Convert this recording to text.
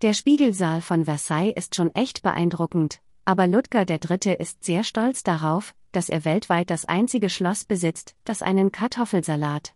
Der Spiegelsaal von Versailles ist schon echt beeindruckend, aber Ludger III. ist sehr stolz darauf, dass er weltweit das einzige Schloss besitzt, das einen Kartoffelsalat,